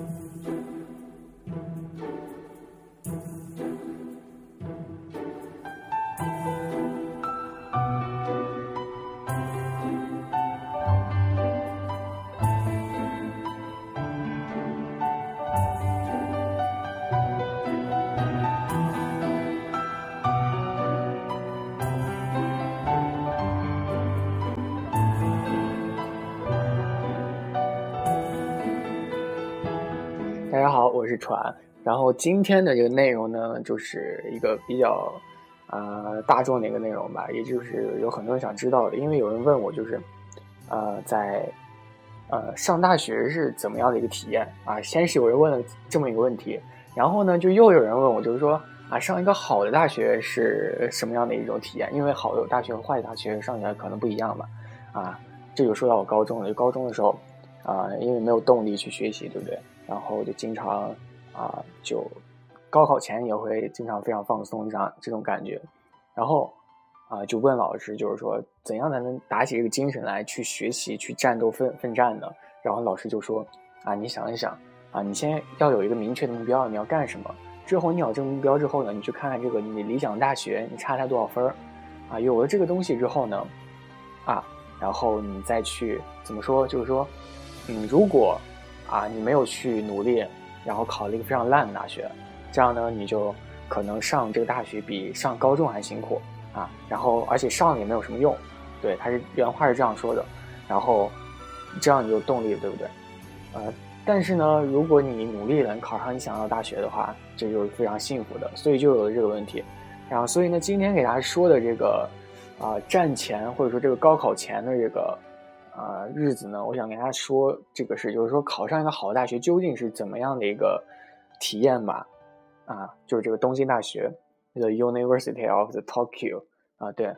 Música 大家好，我是船。然后今天的这个内容呢，就是一个比较呃大众的一个内容吧，也就是有很多人想知道的。因为有人问我，就是呃在呃上大学是怎么样的一个体验啊？先是有人问了这么一个问题，然后呢就又有人问我，就是说啊上一个好的大学是什么样的一种体验？因为好的大学和坏的大学上起来可能不一样嘛。啊，这就说到我高中了。就高中的时候啊，因为没有动力去学习，对不对？然后就经常啊，就高考前也会经常非常放松这样这种感觉，然后啊就问老师，就是说怎样才能打起这个精神来去学习、去战斗、奋奋战呢？然后老师就说啊，你想一想啊，你先要有一个明确的目标，你要干什么？之后你有这个目标之后呢，你去看看这个你理想大学，你差它多少分儿啊？有了这个东西之后呢，啊，然后你再去怎么说？就是说，嗯，如果啊，你没有去努力，然后考了一个非常烂的大学，这样呢，你就可能上这个大学比上高中还辛苦啊。然后，而且上了也没有什么用，对，他是原话是这样说的。然后，这样你有动力，对不对？呃，但是呢，如果你努力了，考上你想要的大学的话，这就是非常幸福的。所以就有了这个问题。然后，所以呢，今天给大家说的这个啊，战前或者说这个高考前的这个。啊，日子呢？我想跟大家说这个事，就是说考上一个好的大学究竟是怎么样的一个体验吧？啊，就是这个东京大学，The University of the Tokyo 啊，对，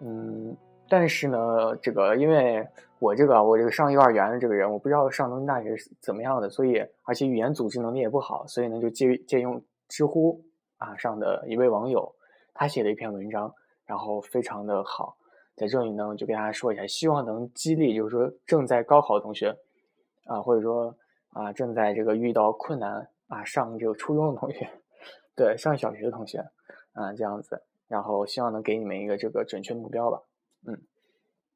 嗯，但是呢，这个因为我这个我这个上幼儿园的这个人，我不知道上东京大学是怎么样的，所以而且语言组织能力也不好，所以呢就借借用知乎啊上的一位网友，他写了一篇文章，然后非常的好。在这里呢，就跟大家说一下，希望能激励，就是说正在高考的同学，啊，或者说啊正在这个遇到困难啊上这个初中的同学，对，上小学的同学，啊这样子，然后希望能给你们一个这个准确目标吧。嗯，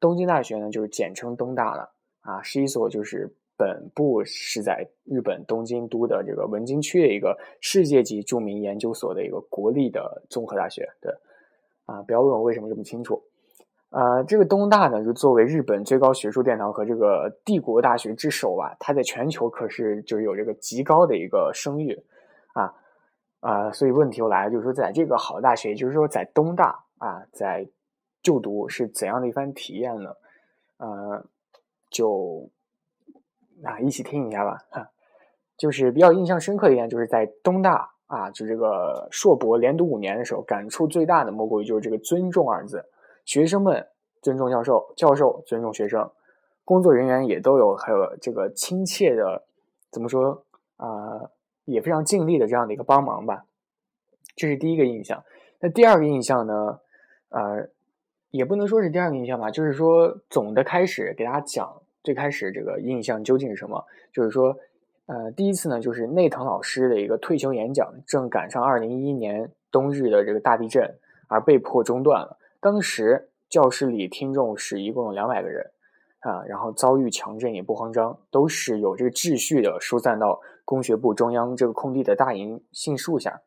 东京大学呢就是简称东大了，啊，是一所就是本部是在日本东京都的这个文京区的一个世界级著名研究所的一个国立的综合大学。对，啊，不要问我为什么这么清楚。呃，这个东大呢，就作为日本最高学术殿堂和这个帝国大学之首吧，它在全球可是就是有这个极高的一个声誉，啊啊，所以问题又来了，就是说在这个好大学，也就是说在东大啊，在就读是怎样的一番体验呢？呃，就啊一起听一下吧，哈，就是比较印象深刻一点，就是在东大啊，就这个硕博连读五年的时候，感触最大的莫过于就是这个尊重二字。学生们尊重教授，教授尊重学生，工作人员也都有还有这个亲切的，怎么说啊，也非常尽力的这样的一个帮忙吧。这是第一个印象。那第二个印象呢？呃，也不能说是第二个印象吧，就是说总的开始给大家讲最开始这个印象究竟是什么？就是说，呃，第一次呢，就是内藤老师的一个退休演讲，正赶上二零一一年冬日的这个大地震，而被迫中断了。当时教室里听众是一共有两百个人，啊，然后遭遇强震也不慌张，都是有这个秩序的疏散到工学部中央这个空地的大银杏树下，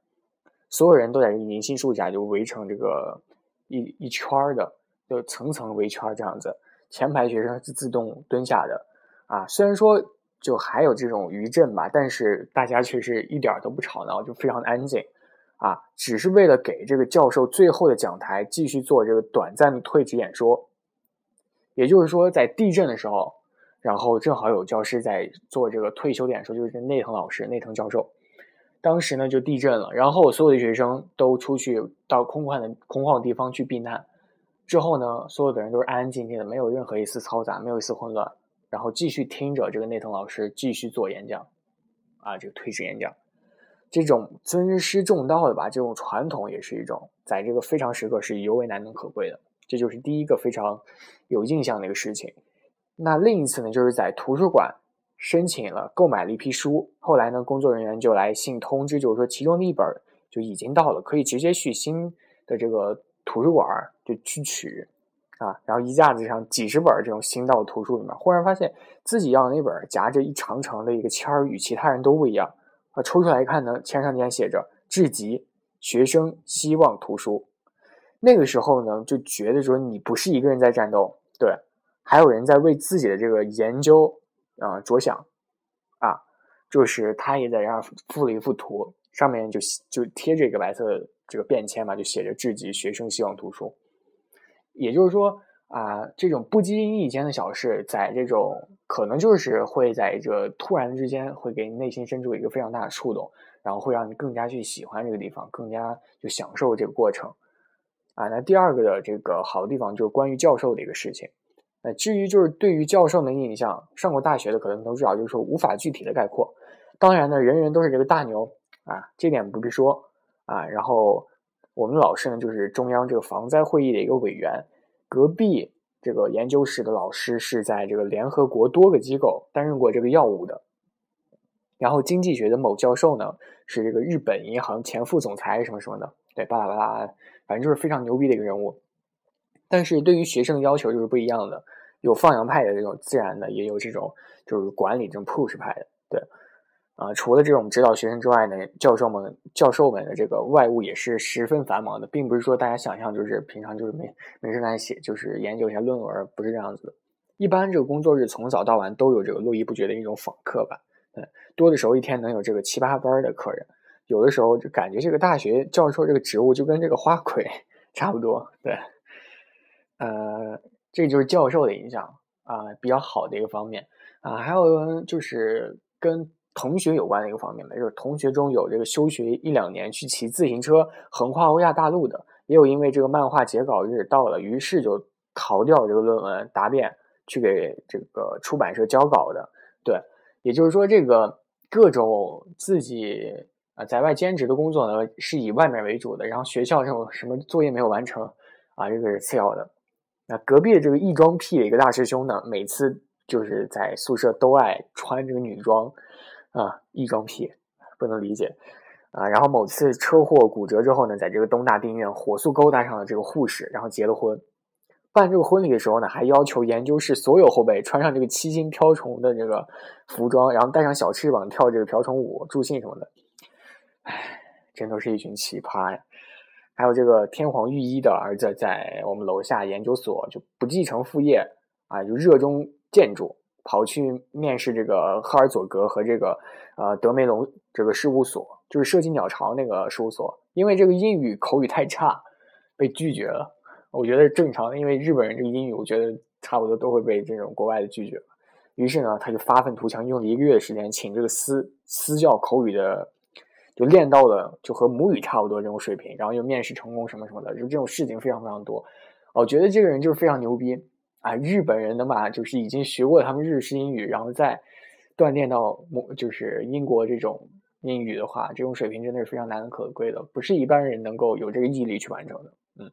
所有人都在这银杏树下就围成这个一一圈的，就层层围圈这样子，前排学生是自动蹲下的，啊，虽然说就还有这种余震吧，但是大家却是一点都不吵闹，就非常的安静。啊，只是为了给这个教授最后的讲台继续做这个短暂的退职演说。也就是说，在地震的时候，然后正好有教师在做这个退休演说，就是内藤老师、内藤教授。当时呢就地震了，然后所有的学生都出去到空旷的空旷的地方去避难。之后呢，所有的人都是安安静静的，没有任何一丝嘈杂，没有一丝混乱，然后继续听着这个内藤老师继续做演讲。啊，这个退职演讲。这种尊师重道的吧，这种传统也是一种，在这个非常时刻是尤为难能可贵的。这就是第一个非常有印象的一个事情。那另一次呢，就是在图书馆申请了购买了一批书。后来呢，工作人员就来信通知，就是说其中的一本就已经到了，可以直接去新的这个图书馆就去取啊。然后一架子上几十本这种新到的图书里面，忽然发现自己要的那本夹着一长长的一个签儿，与其他人都不一样啊。抽出来一看呢，签上竟然写着“致极学生希望图书”。那个时候呢，就觉得说你不是一个人在战斗，对，还有人在为自己的这个研究啊着想啊。就是他也在这儿附了一幅图。上面就就贴着一个白色的这个便签嘛，就写着“致极学生希望图书”。也就是说啊，这种不经意间的小事，在这种可能就是会在这突然之间，会给你内心深处一个非常大的触动，然后会让你更加去喜欢这个地方，更加就享受这个过程。啊，那第二个的这个好的地方就是关于教授的一个事情。那至于就是对于教授的印象，上过大学的可能都知道，就是说无法具体的概括。当然呢，人人都是这个大牛。啊，这点不必说啊。然后我们老师呢，就是中央这个防灾会议的一个委员。隔壁这个研究室的老师是在这个联合国多个机构担任过这个药物的。然后经济学的某教授呢，是这个日本银行前副总裁什么什么的。对，巴拉巴拉，反正就是非常牛逼的一个人物。但是对于学生的要求就是不一样的，有放羊派的这种自然的，也有这种就是管理这种 push 派的。对。啊，除了这种指导学生之外呢，教授们教授们的这个外务也是十分繁忙的，并不是说大家想象就是平常就是没没事干写，就是研究一下论文，不是这样子的。一般这个工作日从早到晚都有这个络绎不绝的一种访客吧，嗯，多的时候一天能有这个七八班的客人，有的时候就感觉这个大学教授这个职务就跟这个花魁 差不多，对，呃，这就是教授的影响啊，比较好的一个方面啊，还有就是跟。同学有关的一个方面吧，就是同学中有这个休学一两年去骑自行车横跨欧亚大陆的，也有因为这个漫画截稿日到了，于是就逃掉这个论文答辩去给这个出版社交稿的。对，也就是说，这个各种自己啊在外兼职的工作呢，是以外面为主的，然后学校这种什么作业没有完成啊，这个是次要的。那隔壁的这个异装癖的一个大师兄呢，每次就是在宿舍都爱穿这个女装。啊，异装癖不能理解啊！然后某次车祸骨折之后呢，在这个东大病院火速勾搭上了这个护士，然后结了婚。办这个婚礼的时候呢，还要求研究室所有后辈穿上这个七星瓢虫的这个服装，然后带上小翅膀跳这个瓢虫舞助兴什么的。唉，真都是一群奇葩呀！还有这个天皇御医的儿子在我们楼下研究所就不继承父业啊，就热衷建筑。跑去面试这个赫尔佐格和这个呃德梅隆这个事务所，就是设计鸟巢那个事务所，因为这个英语口语太差，被拒绝了。我觉得正常的，因为日本人这个英语，我觉得差不多都会被这种国外的拒绝。于是呢，他就发愤图强，用了一个月的时间，请这个私私教口语的，就练到了就和母语差不多这种水平，然后又面试成功什么什么的，就这种事情非常非常多。我觉得这个人就是非常牛逼。啊，日本人的嘛，就是已经学过他们日式英语，然后再锻炼到就是英国这种英语的话，这种水平真的是非常难能可贵的，不是一般人能够有这个毅力去完成的。嗯，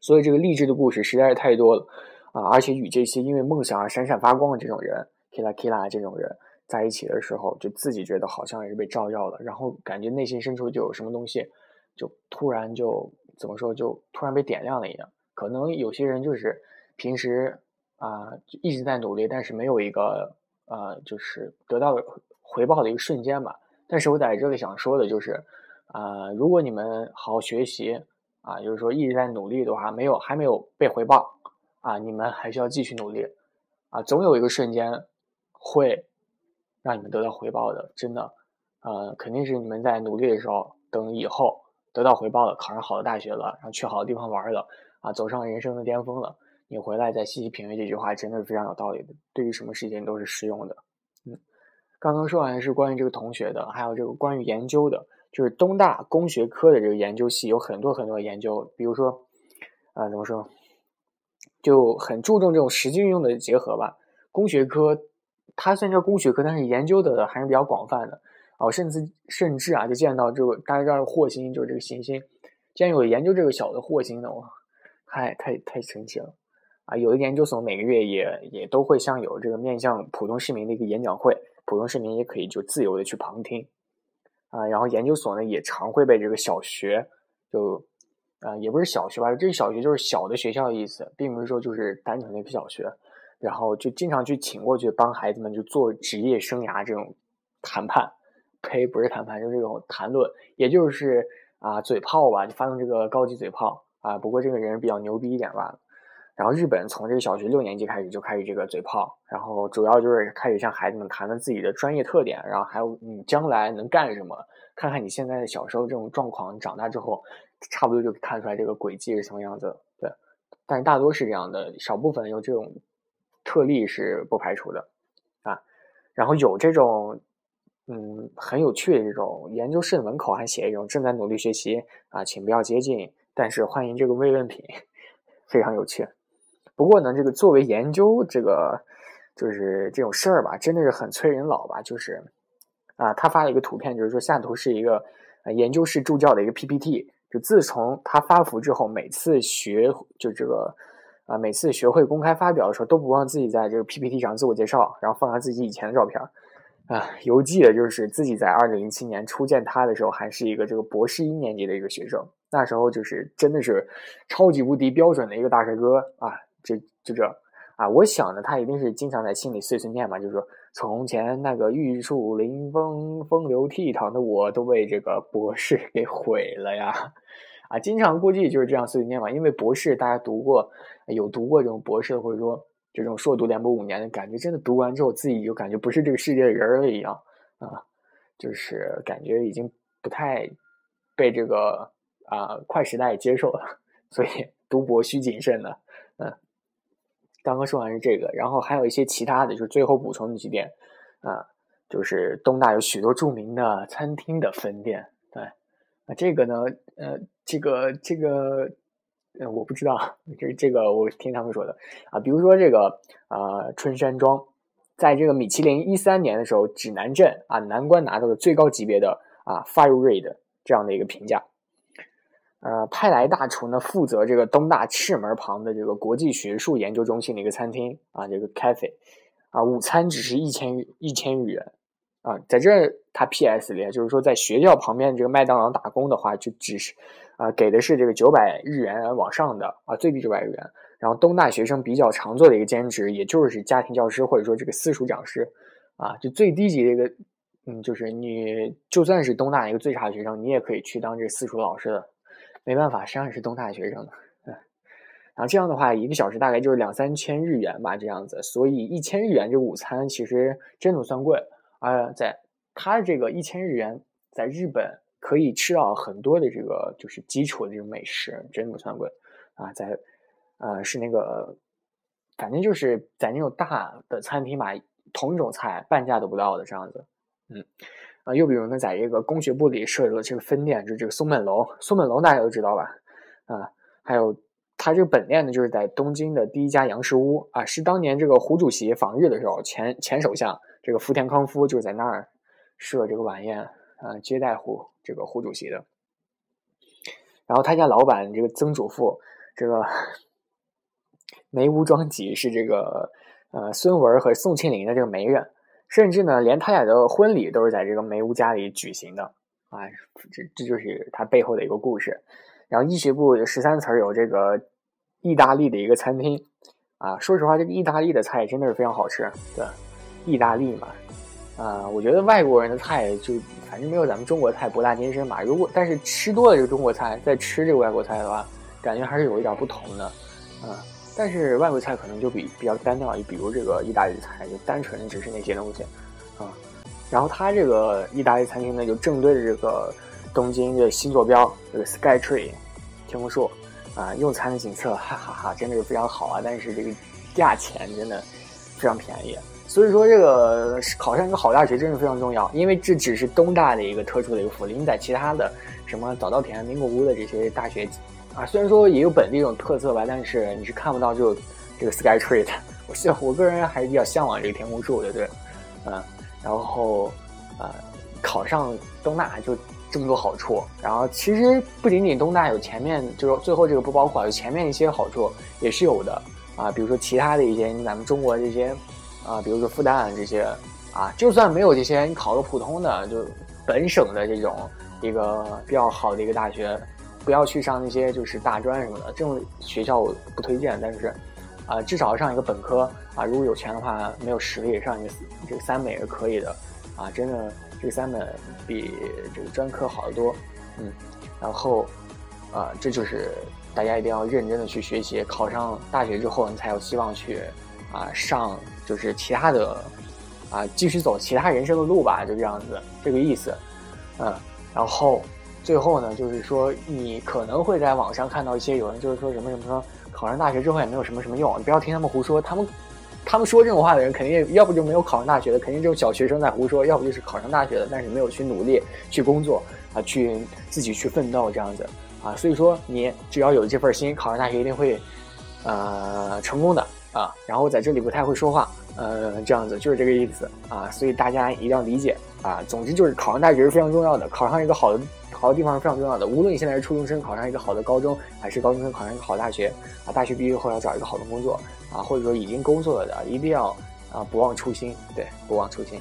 所以这个励志的故事实在是太多了啊！而且与这些因为梦想而闪闪发光的这种人，Kila Kila 这种人在一起的时候，就自己觉得好像也是被照耀了，然后感觉内心深处就有什么东西，就突然就怎么说，就突然被点亮了一样。可能有些人就是。平时啊，一直在努力，但是没有一个呃，就是得到回报的一个瞬间吧。但是我在这里想说的就是，啊，如果你们好好学习啊，就是说一直在努力的话，没有还没有被回报啊，你们还需要继续努力啊，总有一个瞬间会让你们得到回报的，真的，呃，肯定是你们在努力的时候，等以后得到回报了，考上好的大学了，然后去好的地方玩了啊，走上人生的巅峰了。你回来再细细品味这句话，真的是非常有道理的。对于什么事情都是适用的。嗯，刚刚说完是关于这个同学的，还有这个关于研究的，就是东大工学科的这个研究系有很多很多研究，比如说，啊，怎么说，就很注重这种实际运用的结合吧。工学科它虽然叫工学科，但是研究的还是比较广泛的。哦，甚至甚至啊，就见到这个大家知道霍星就是这个行星，竟然有研究这个小的霍星的，哇，太太太神奇了。啊，有的研究所每个月也也都会像有这个面向普通市民的一个演讲会，普通市民也可以就自由的去旁听。啊，然后研究所呢也常会被这个小学就。啊，也不是小学吧，这个小学就是小的学校的意思，并不是说就是单纯的一个小学。然后就经常去请过去帮孩子们就做职业生涯这种谈判，呸，不是谈判，就是这种谈论，也就是啊嘴炮吧，就发动这个高级嘴炮啊。不过这个人比较牛逼一点吧。然后日本从这个小学六年级开始就开始这个嘴炮，然后主要就是开始向孩子们谈论自己的专业特点，然后还有你将来能干什么，看看你现在的小时候这种状况，长大之后。差不多就看出来这个轨迹是什么样子，对，但是大多是这样的，少部分有这种特例是不排除的啊。然后有这种嗯很有趣的这种研究室的门口还写一种正在努力学习啊，请不要接近，但是欢迎这个慰问品，非常有趣。不过呢，这个作为研究这个就是这种事儿吧，真的是很催人老吧，就是啊，他发了一个图片，就是说下图是一个研究室助教的一个 PPT。就自从他发福之后，每次学就这个啊，每次学会公开发表的时候，都不忘自己在这个 PPT 上自我介绍，然后放上自己以前的照片啊，犹记得就是自己在二零零七年初见他的时候，还是一个这个博士一年级的一个学生，那时候就是真的是超级无敌标准的一个大帅哥啊，就就这啊，我想呢，他一定是经常在心里碎碎念嘛，就是说。从前那个玉树临风、风流倜傥的我，都被这个博士给毁了呀！啊，经常估计就是这样碎碎念嘛。因为博士，大家读过，有读过这种博士，或者说这种硕读连博五年的感觉，真的读完之后，自己就感觉不是这个世界的人了一样啊，就是感觉已经不太被这个啊快时代接受了，所以读博需谨慎的，嗯。刚刚说完是这个，然后还有一些其他的，就是最后补充的几点啊，就是东大有许多著名的餐厅的分店，对啊，这个呢，呃，这个这个，呃，我不知道，这这个我听他们说的啊，比如说这个啊，春山庄，在这个米其林一三年的时候，指南镇啊，南关拿到了最高级别的啊，Fire Rate 这样的一个评价。呃，派来大厨呢，负责这个东大赤门旁的这个国际学术研究中心的一个餐厅啊，这个 cafe，啊，午餐只是一千一千日元，啊，在这他 P.S. 里，就是说在学校旁边这个麦当劳打工的话，就只是啊，给的是这个九百日元往上的啊，最低九百日元。然后东大学生比较常做的一个兼职，也就是家庭教师或者说这个私塾讲师，啊，就最低级的一个，嗯，就是你就算是东大一个最差的学生，你也可以去当这私塾老师的。没办法，实际上是东大学生的，嗯，然后这样的话，一个小时大概就是两三千日元吧，这样子，所以一千日元这午餐其实真不算贵啊，在他这个一千日元，在日本可以吃到很多的这个就是基础的这种美食，真的不算贵。啊，在呃是那个，反正就是在那种大的餐厅吧，同一种菜半价都不到的这样子，嗯。啊，又比如呢，在这个工学部里设置了这个分店，就是这个松本楼。松本楼大家都知道吧？啊，还有它这个本店呢，就是在东京的第一家洋食屋啊，是当年这个胡主席访日的时候，前前首相这个福田康夫就在那儿设这个晚宴啊，接待胡这个胡主席的。然后他家老板这个曾祖父这个梅屋庄吉是这个呃孙文和宋庆龄的这个媒人。甚至呢，连他俩的婚礼都是在这个梅屋家里举行的啊！这这就是他背后的一个故事。然后医学部十三层有这个意大利的一个餐厅啊。说实话，这个意大利的菜真的是非常好吃。对，意大利嘛，啊，我觉得外国人的菜就反正没有咱们中国菜博大精深吧。如果但是吃多了这个中国菜，再吃这个外国菜的话，感觉还是有一点不同的，啊。但是外国菜可能就比比较单调，就比如这个意大利菜，就单纯只是那些东西，啊，然后它这个意大利餐厅呢，就正对着这个东京的新坐标，这个 Sky Tree 天空树，啊，用餐的景色，哈哈哈，真的是非常好啊！但是这个价钱真的非常便宜，所以说这个考上一个好大学真的非常重要，因为这只是东大的一个特殊的一个福利，你在其他的什么早稻田、名古屋的这些大学。啊，虽然说也有本地这种特色吧，但是你是看不到就这个 Sky Tree 的。我希我个人还是比较向往这个天空树的，对，嗯，然后呃，考上东大就这么多好处。然后其实不仅仅东大有前面就是最后这个不包括，有前面一些好处也是有的啊，比如说其他的一些咱们中国这些啊，比如说复旦这些啊，就算没有这些，你考个普通的，就本省的这种一个比较好的一个大学，不要去上那些就是大专什么的这种学校，我不推荐。但是啊，至少上一个本科啊，如果有钱的话，没有实力上一个这个三本也是可以的啊，真的这个三本比这个专科好得多，嗯，然后啊，这就是大家一定要认真的去学习，考上大学之后，你才有希望去啊上就是其他的啊继续走其他人生的路吧，就这样子这个意思，嗯，然后最后呢，就是说你可能会在网上看到一些有人就是说什么什么说。考上大学之后也没有什么什么用，你不要听他们胡说。他们，他们说这种话的人，肯定要不就没有考上大学的，肯定就是小学生在胡说；要不就是考上大学的，但是没有去努力去工作啊，去自己去奋斗这样子啊。所以说，你只要有这份心，考上大学一定会呃成功的啊。然后在这里不太会说话，呃，这样子就是这个意思啊。所以大家一定要理解啊。总之就是考上大学是非常重要的，考上一个好的。好的地方是非常重要的。无论你现在是初中生，考上一个好的高中，还是高中生考上一个好大学，啊，大学毕业后要找一个好的工作，啊，或者说已经工作了的，一定要啊不忘初心，对，不忘初心。